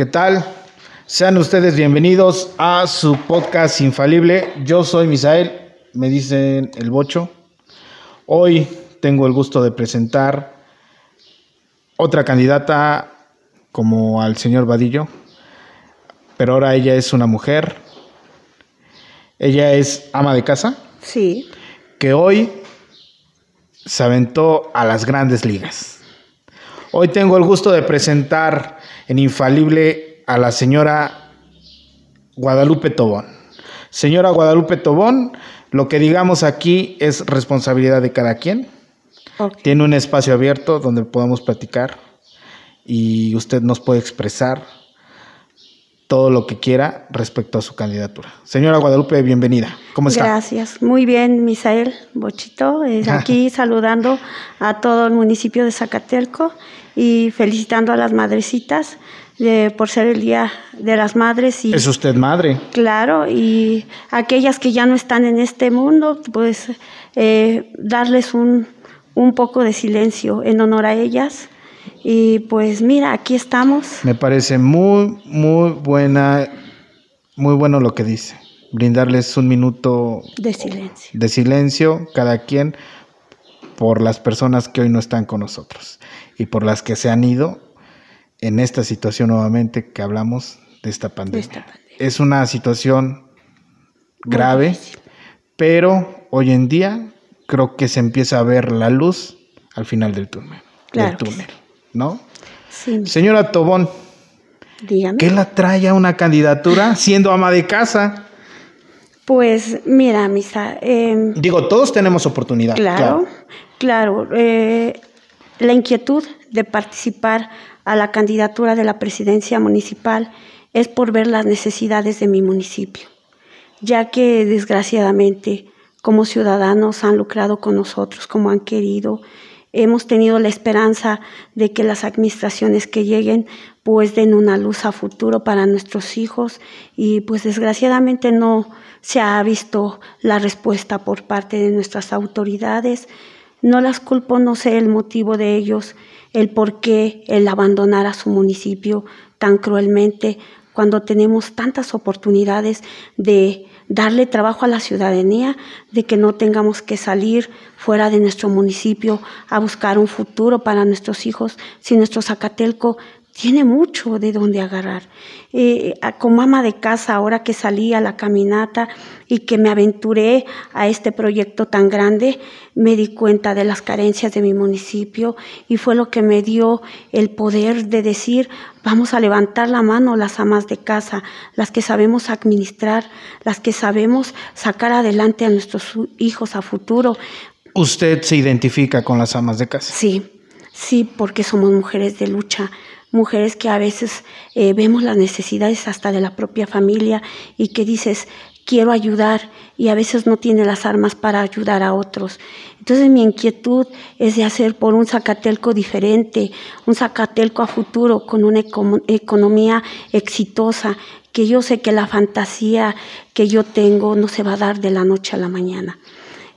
¿Qué tal? Sean ustedes bienvenidos a su podcast infalible. Yo soy Misael, me dicen el Bocho. Hoy tengo el gusto de presentar otra candidata como al señor Vadillo, pero ahora ella es una mujer. Ella es ama de casa. Sí. Que hoy se aventó a las grandes ligas. Hoy tengo el gusto de presentar en Infalible a la señora Guadalupe Tobón. Señora Guadalupe Tobón, lo que digamos aquí es responsabilidad de cada quien. Tiene un espacio abierto donde podemos platicar y usted nos puede expresar todo lo que quiera respecto a su candidatura. Señora Guadalupe, bienvenida. ¿Cómo está? Gracias. Muy bien, Misael Bochito. eh, aquí saludando a todo el municipio de Zacatelco y felicitando a las madrecitas eh, por ser el Día de las Madres. Y, ¿Es usted madre? Claro, y aquellas que ya no están en este mundo, pues eh, darles un, un poco de silencio en honor a ellas. Y pues mira, aquí estamos. Me parece muy, muy buena, muy bueno lo que dice. Brindarles un minuto De silencio. de silencio, cada quien, por las personas que hoy no están con nosotros y por las que se han ido en esta situación nuevamente que hablamos de esta pandemia. esta pandemia. Es una situación grave, pero hoy en día creo que se empieza a ver la luz al final del túnel. Claro del túnel, ¿no? Sí, Señora Tobón, dígame. ¿qué la trae a una candidatura siendo ama de casa? Pues mira, Misa, em, Digo, todos tenemos oportunidad. claro, claro, eh, la inquietud de participar a la candidatura de la presidencia municipal es por ver las necesidades de mi municipio, ya que desgraciadamente como ciudadanos han lucrado con nosotros como han querido. Hemos tenido la esperanza de que las administraciones que lleguen pues den una luz a futuro para nuestros hijos y pues desgraciadamente no se ha visto la respuesta por parte de nuestras autoridades. No las culpo, no sé el motivo de ellos, el por qué el abandonar a su municipio tan cruelmente cuando tenemos tantas oportunidades de darle trabajo a la ciudadanía, de que no tengamos que salir fuera de nuestro municipio a buscar un futuro para nuestros hijos, si nuestro Zacatelco tiene mucho de donde agarrar. Eh, como ama de casa, ahora que salí a la caminata y que me aventuré a este proyecto tan grande, me di cuenta de las carencias de mi municipio y fue lo que me dio el poder de decir, vamos a levantar la mano las amas de casa, las que sabemos administrar, las que sabemos sacar adelante a nuestros hijos a futuro. ¿Usted se identifica con las amas de casa? Sí, sí, porque somos mujeres de lucha, mujeres que a veces eh, vemos las necesidades hasta de la propia familia y que dices, quiero ayudar y a veces no tiene las armas para ayudar a otros. Entonces mi inquietud es de hacer por un Zacatelco diferente, un Zacatelco a futuro con una econo- economía exitosa, que yo sé que la fantasía que yo tengo no se va a dar de la noche a la mañana.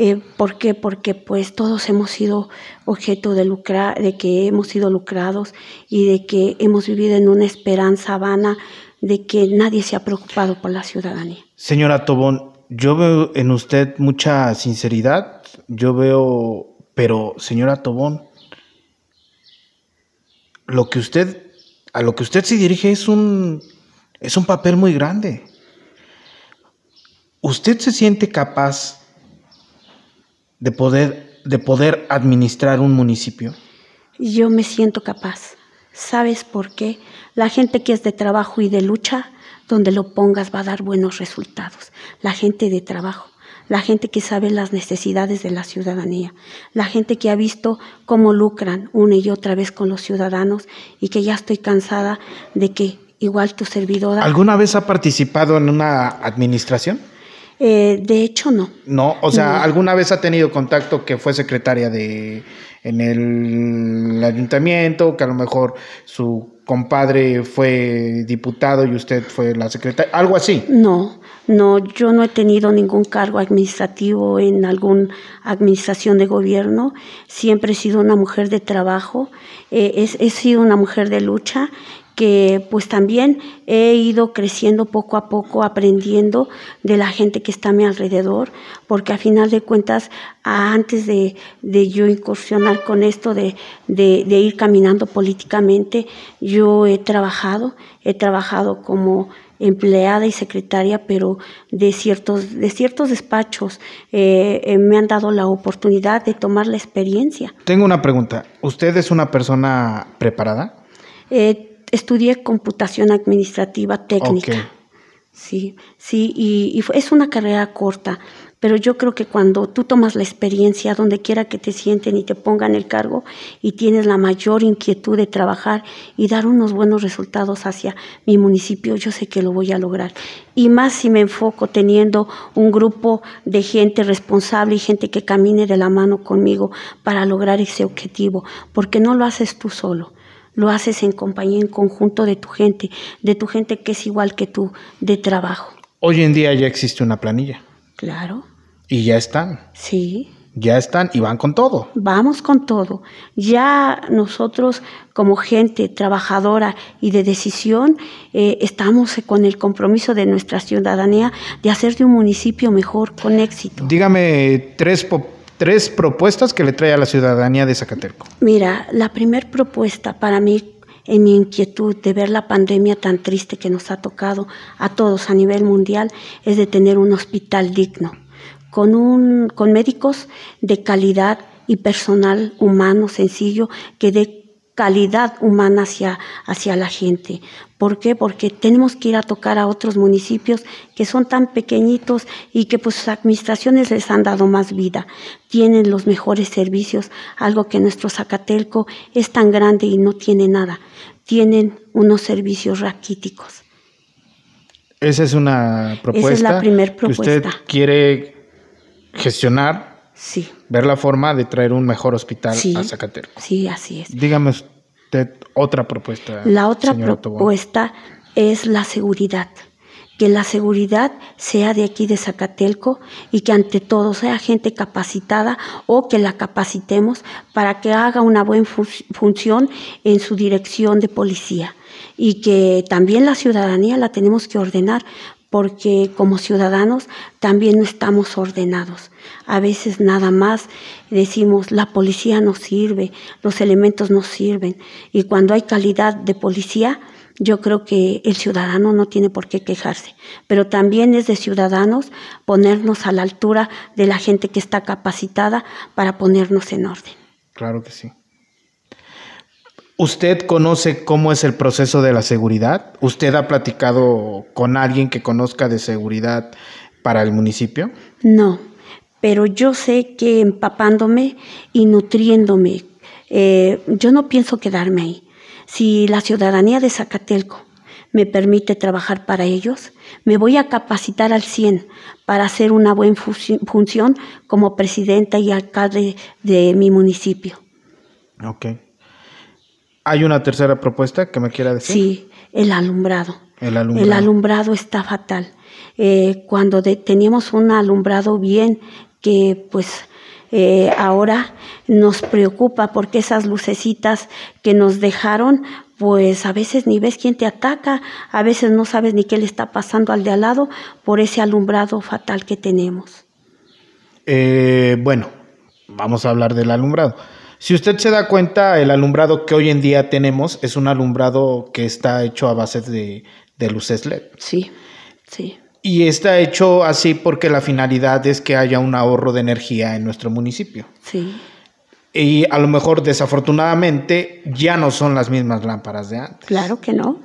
Eh, ¿Por qué? Porque pues todos hemos sido objeto de lucrar, de que hemos sido lucrados y de que hemos vivido en una esperanza vana de que nadie se ha preocupado por la ciudadanía. Señora Tobón, yo veo en usted mucha sinceridad. Yo veo, pero señora Tobón, lo que usted, a lo que usted se dirige es un, es un papel muy grande. ¿Usted se siente capaz de poder, de poder administrar un municipio? Yo me siento capaz. ¿Sabes por qué? La gente que es de trabajo y de lucha, donde lo pongas va a dar buenos resultados. La gente de trabajo, la gente que sabe las necesidades de la ciudadanía, la gente que ha visto cómo lucran una y otra vez con los ciudadanos y que ya estoy cansada de que igual tu servidora... ¿Alguna vez ha participado en una administración? Eh, de hecho, no. No, o sea, No. ¿alguna vez ha tenido contacto que fue secretaria de en el ayuntamiento, que a lo mejor su compadre fue diputado y usted fue la secretaria, algo así? No, no, yo no he tenido ningún cargo administrativo en alguna administración de gobierno. Siempre he sido una mujer de trabajo, eh, he sido una mujer de lucha que pues también he ido creciendo poco a poco, aprendiendo de la gente que está a mi alrededor, porque a final de cuentas, antes de, yo incursionar con esto, de, de ir caminando políticamente, yo he trabajado, he trabajado como empleada y secretaria, pero de ciertos, de ciertos despachos eh, eh, me han dado la oportunidad de tomar la experiencia. Tengo una pregunta. ¿Usted es una persona preparada? Eh, estudié computación administrativa técnica. Sí, sí, y, y, es una carrera corta, pero yo creo que cuando tú tomas la experiencia, donde quiera que te sienten y te pongan el cargo, y tienes la mayor inquietud de trabajar y dar unos buenos resultados hacia mi municipio, yo sé que lo voy a lograr. Y más si me enfoco teniendo un grupo de gente responsable y gente que camine de la mano conmigo para lograr ese objetivo, porque no lo haces tú solo lo haces en compañía, en conjunto de tu gente, de tu gente que es igual que tú, de trabajo. Hoy en día ya existe una planilla. Claro. Y ya están. Sí. Ya están y van con todo. Vamos con todo. Ya nosotros como gente trabajadora y de decisión eh, estamos con el compromiso de nuestra ciudadanía de hacer de un municipio mejor con éxito. Dígame tres, tres propuestas que le trae a la ciudadanía de Zacateco. Mira, la primera propuesta para mí en mi inquietud de ver la pandemia tan triste que nos ha tocado a todos a nivel mundial es de tener un hospital digno, con, un, con médicos de calidad y personal humano sencillo que dé calidad humana hacia, hacia la gente. ¿Por qué? Porque tenemos que ir a tocar a otros municipios que son tan pequeñitos y que pues sus administraciones les han dado más vida, tienen los mejores servicios, algo que nuestro Zacatelco es tan grande y no tiene nada, tienen unos servicios raquíticos. Esa es una propuesta. Esa es la primera propuesta. usted quiere gestionar Sí. Ver la forma de traer un mejor hospital a Zacateco. Sí, así es. Dígame usted otra propuesta. La otra propuesta es la seguridad. Que la seguridad sea de aquí de Zacatelco y que ante todo sea gente capacitada o que la capacitemos para que haga una buena función en su dirección de policía y que también la ciudadanía la tenemos que ordenar porque como ciudadanos también no estamos ordenados. A veces nada más decimos, la policía no sirve, los elementos no sirven. Y cuando hay calidad de policía, yo creo que el ciudadano no tiene por qué quejarse, pero también es de ciudadanos ponernos a la altura de la gente que está capacitada para ponernos en orden. Claro que sí. ¿Usted conoce cómo es el proceso de la seguridad? ¿Usted ha platicado con alguien que conozca de seguridad para el municipio? No, pero yo sé que empapándome y nutriéndome, eh, yo no pienso quedarme ahí. Si la ciudadanía de Zacatelco me permite trabajar para ellos, me voy a capacitar al 100 para hacer una buena función como presidenta y alcalde de mi municipio. Ok. ¿Hay una tercera propuesta que me quiera decir? Sí, el alumbrado. El alumbrado, está fatal. Eh, cuando teníamos un alumbrado bien, que pues eh, ahora nos preocupa porque esas lucecitas que nos dejaron, pues a veces ni ves quién te ataca, a veces no sabes ni qué le está pasando al de al lado por ese alumbrado fatal que tenemos. Eh, bueno, vamos a hablar del alumbrado. Si usted se da cuenta, el alumbrado que hoy en día tenemos es un alumbrado que está hecho a base de, luces LED. Sí, sí. Y está hecho así porque la finalidad es que haya un ahorro de energía en nuestro municipio. Sí. Y a lo mejor, desafortunadamente, ya no son las mismas lámparas de antes. Claro que no.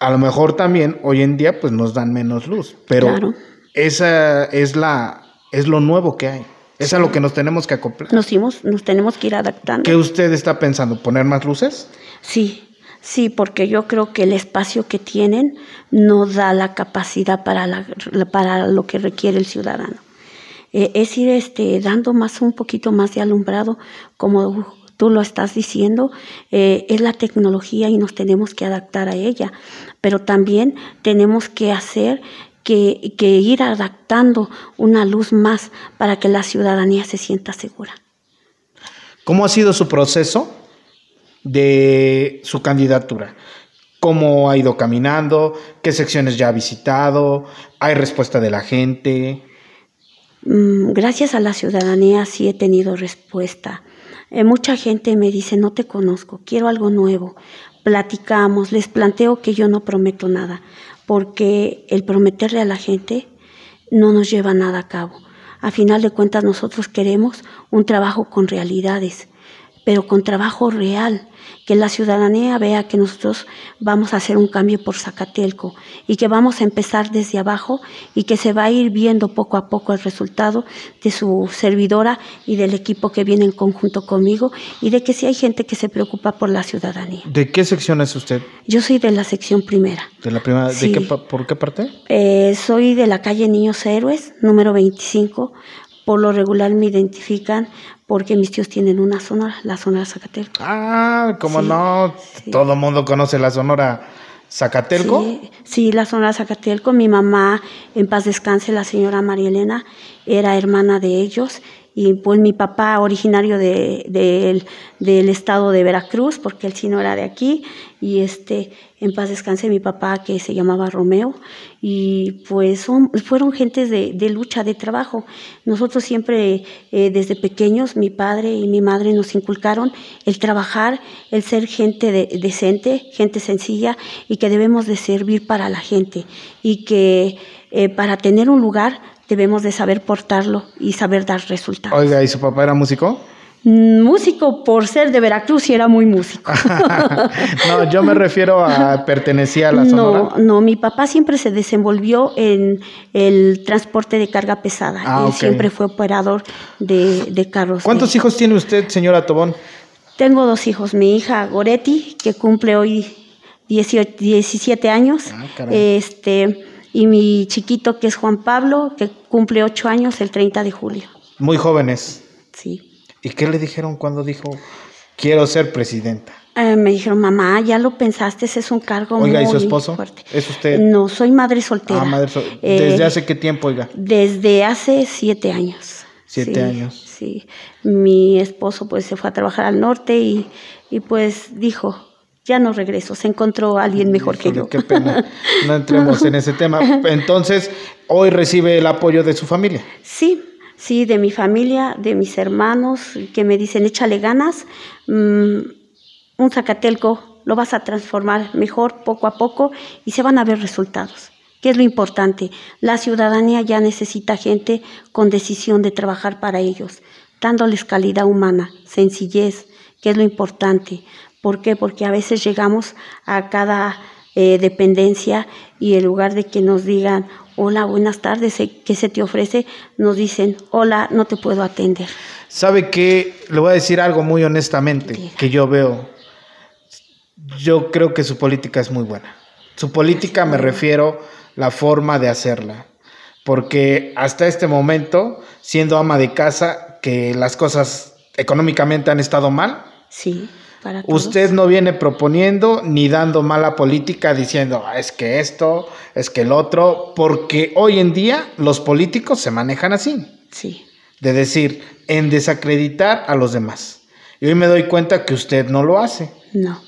A lo mejor también hoy en día pues nos dan menos luz, pero esa es la es lo nuevo que hay. Es a lo que nos tenemos que acoplar. Nos, nos tenemos que ir adaptando. ¿Qué usted está pensando? ¿Poner más luces? Sí, sí, porque yo creo que el espacio que tienen no da la capacidad para, la, para lo que requiere el ciudadano. Eh, es ir este, dando más un poquito más de alumbrado, como tú lo estás diciendo, eh, es la tecnología y nos tenemos que adaptar a ella, pero también tenemos que hacer que, ir adaptando una luz más para que la ciudadanía se sienta segura. ¿Cómo ha sido su proceso de su candidatura. ¿Cómo ha ido caminando? ¿Qué secciones ya ha visitado? ¿Hay respuesta de la gente? Mm, gracias a la ciudadanía sí he tenido respuesta. Eh, mucha gente me dice, no te conozco, quiero algo nuevo. Platicamos, les planteo que yo no prometo nada, porque el prometerle a la gente no nos lleva nada a cabo. A final de cuentas nosotros queremos un trabajo con realidades, pero con trabajo real, que la ciudadanía vea que nosotros vamos a hacer un cambio por Zacatelco y que vamos a empezar desde abajo y que se va a ir viendo poco a poco el resultado de su servidora y del equipo que viene en conjunto conmigo y de que sí hay gente que se preocupa por la ciudadanía. ¿De qué sección es usted? Yo soy de la sección primera. ¿De la primera? ¿De qué, ¿Por qué parte? Eh, soy de la calle Niños Héroes, número 25. Por lo regular me identifican porque mis tíos tienen una sonora, la Sonora Zacatelco. Ah, como no, todo el mundo conoce la Sonora Zacatelco. Sí, sí, la Sonora Zacatelco. Mi mamá, en paz descanse, la señora María Elena, era hermana de ellos y pues mi papá originario de, del estado de Veracruz, porque él sí no era de aquí, y este, en paz descanse mi papá que se llamaba Romeo, y pues son, fueron gentes de, lucha, de trabajo. Nosotros siempre, eh, desde pequeños, mi padre y mi madre nos inculcaron el trabajar, el ser gente decente, gente sencilla, y que debemos de servir para la gente, y que eh, para tener un lugar debemos de saber portarlo y saber dar resultados. Oiga, ¿y su papá era músico? Mm, músico por ser de Veracruz y era muy músico. no, yo me refiero a pertenecía a la Sonora. No, no, mi papá siempre se desenvolvió en el transporte de carga pesada. Ah, Él siempre fue operador de, carros. ¿Cuántos hijos tiene usted, señora Tobón? Tengo dos hijos. Mi hija Goretti, que cumple hoy 17 años. Ah, este y mi chiquito que es Juan Pablo, que cumple ocho años el 30 de julio. Muy jóvenes. Sí. ¿Y qué le dijeron cuando dijo, quiero ser presidenta? Eh, me dijeron, mamá, ya lo pensaste, ese es un cargo oiga, muy ¿y su esposo? fuerte. ¿Es usted? No, soy madre soltera. Ah, madre soltera. ¿Desde eh, hace qué tiempo, oiga? Desde hace siete años. Siete años. Sí. Mi esposo pues se fue a trabajar al norte y, y pues dijo, ya no regreso, se encontró alguien mejor que yo. Qué pena, no entremos en ese tema. Entonces, hoy recibe el apoyo de su familia. Sí, sí, de mi familia, de mis hermanos, que me dicen, échale ganas, mm, un Zacatelco lo vas a transformar mejor poco a poco y se van a ver resultados. ¿Qué es lo importante? La ciudadanía ya necesita gente con decisión de trabajar para ellos, dándoles calidad humana, sencillez, que es lo importante. ¿Por qué? Porque a veces llegamos a cada eh, dependencia y en lugar de que nos digan, hola, buenas tardes, ¿qué se te ofrece? Nos dicen, hola, no te puedo atender. ¿Sabe qué? Le voy a decir algo muy honestamente que yo veo. Yo creo que su política es muy buena. Su política me refiero la forma de hacerla. Porque hasta este momento, siendo ama de casa, que las cosas económicamente han estado mal. Sí Usted no viene proponiendo ni dando mala política diciendo ah, es que esto, es que el otro, porque hoy en día los políticos se manejan así. Sí. De decir, en desacreditar a los demás. Y hoy me doy cuenta que usted no lo hace. No.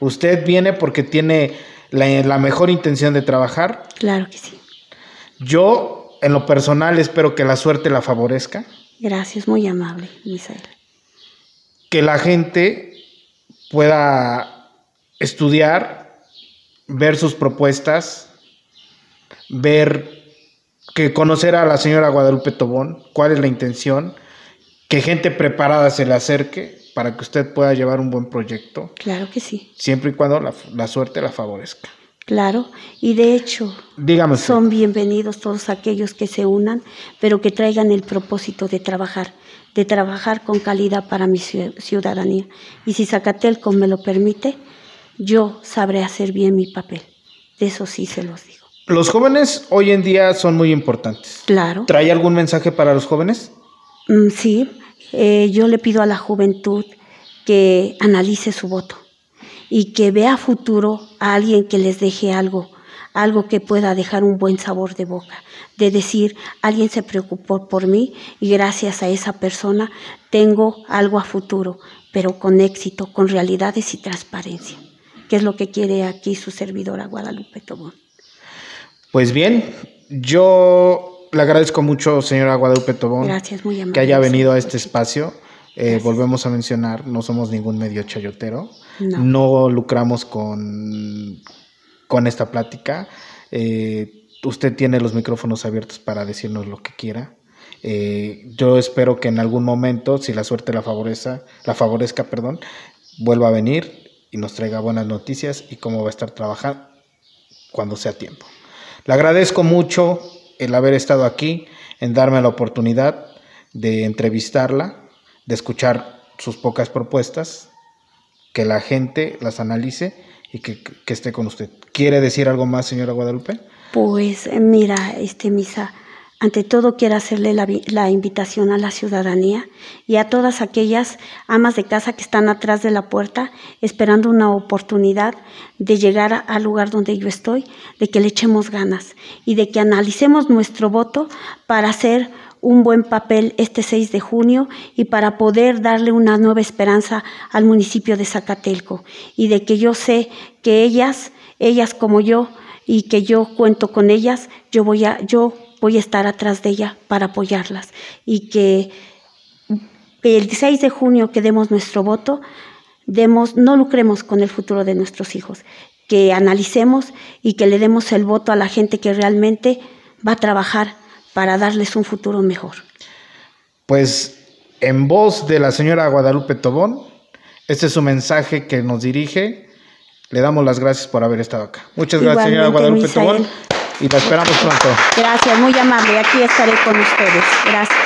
Usted viene porque tiene la, la mejor intención de trabajar. Claro que sí. Yo, en lo personal, espero que la suerte la favorezca. Gracias, muy amable, Misael. Que la gente pueda estudiar, ver sus propuestas, ver que conocer a la señora Guadalupe Tobón, cuál es la intención, que gente preparada se le acerque para que usted pueda llevar un buen proyecto. Claro que sí. Siempre y cuando la, suerte la favorezca. Claro, y de hecho, Dígame son bienvenidos todos aquellos que se unan, pero que traigan el propósito de trabajar de trabajar con calidad para mi ciudadanía. Y si Zacatelco me lo permite, yo sabré hacer bien mi papel. De eso sí se los digo. Los jóvenes hoy en día son muy importantes. Claro. ¿Trae algún mensaje para los jóvenes? Mm, sí, eh, yo le pido a la juventud que analice su voto y que vea futuro a alguien que les deje algo, algo que pueda dejar un buen sabor de boca de decir, alguien se preocupó por mí y gracias a esa persona tengo algo a futuro. pero con éxito, con realidades y transparencia, que es lo que quiere aquí su servidora Guadalupe Tobón. Pues bien, yo le agradezco mucho, señora Guadalupe Tobón, Gracias, muy amable. que haya venido a este espacio. Eh, volvemos a mencionar, no somos ningún medio chayotero, No. no, lucramos con, con esta plática. Eh, usted tiene los micrófonos abiertos para decirnos lo que quiera. Eh, yo espero que en algún momento, si la suerte la favorezca, la favorezca, perdón, vuelva a venir y nos traiga buenas noticias y cómo va a estar trabajando cuando sea tiempo. Le agradezco mucho el haber estado aquí, en darme la oportunidad de entrevistarla, de escuchar sus pocas propuestas, que la gente las analice y que, que esté con usted. ¿Quiere decir algo más, señora Guadalupe? Pues eh, mira, este Misa, ante todo quiero hacerle la, la invitación a la ciudadanía y a todas aquellas amas de casa que están atrás de la puerta esperando una oportunidad de llegar al lugar donde yo estoy, de que le echemos ganas y de que analicemos nuestro voto para hacer un buen papel este 6 de junio y para poder darle una nueva esperanza al municipio de Zacatelco. Y de que yo sé que ellas, ellas como yo y que yo cuento con ellas, yo voy a yo voy a estar atrás de ella para apoyarlas. Y que el 6 de junio que demos nuestro voto, demos no lucremos con el futuro de nuestros hijos, que analicemos y que le demos el voto a la gente que realmente va a trabajar para darles un futuro mejor. Pues en voz de la señora Guadalupe Tobón, este es su mensaje que nos dirige. Le damos las gracias por haber estado acá. Muchas gracias, señora Guadalupe Misael. Tobón, y la esperamos pronto. Gracias, muy amable. Aquí estaré con ustedes. Gracias.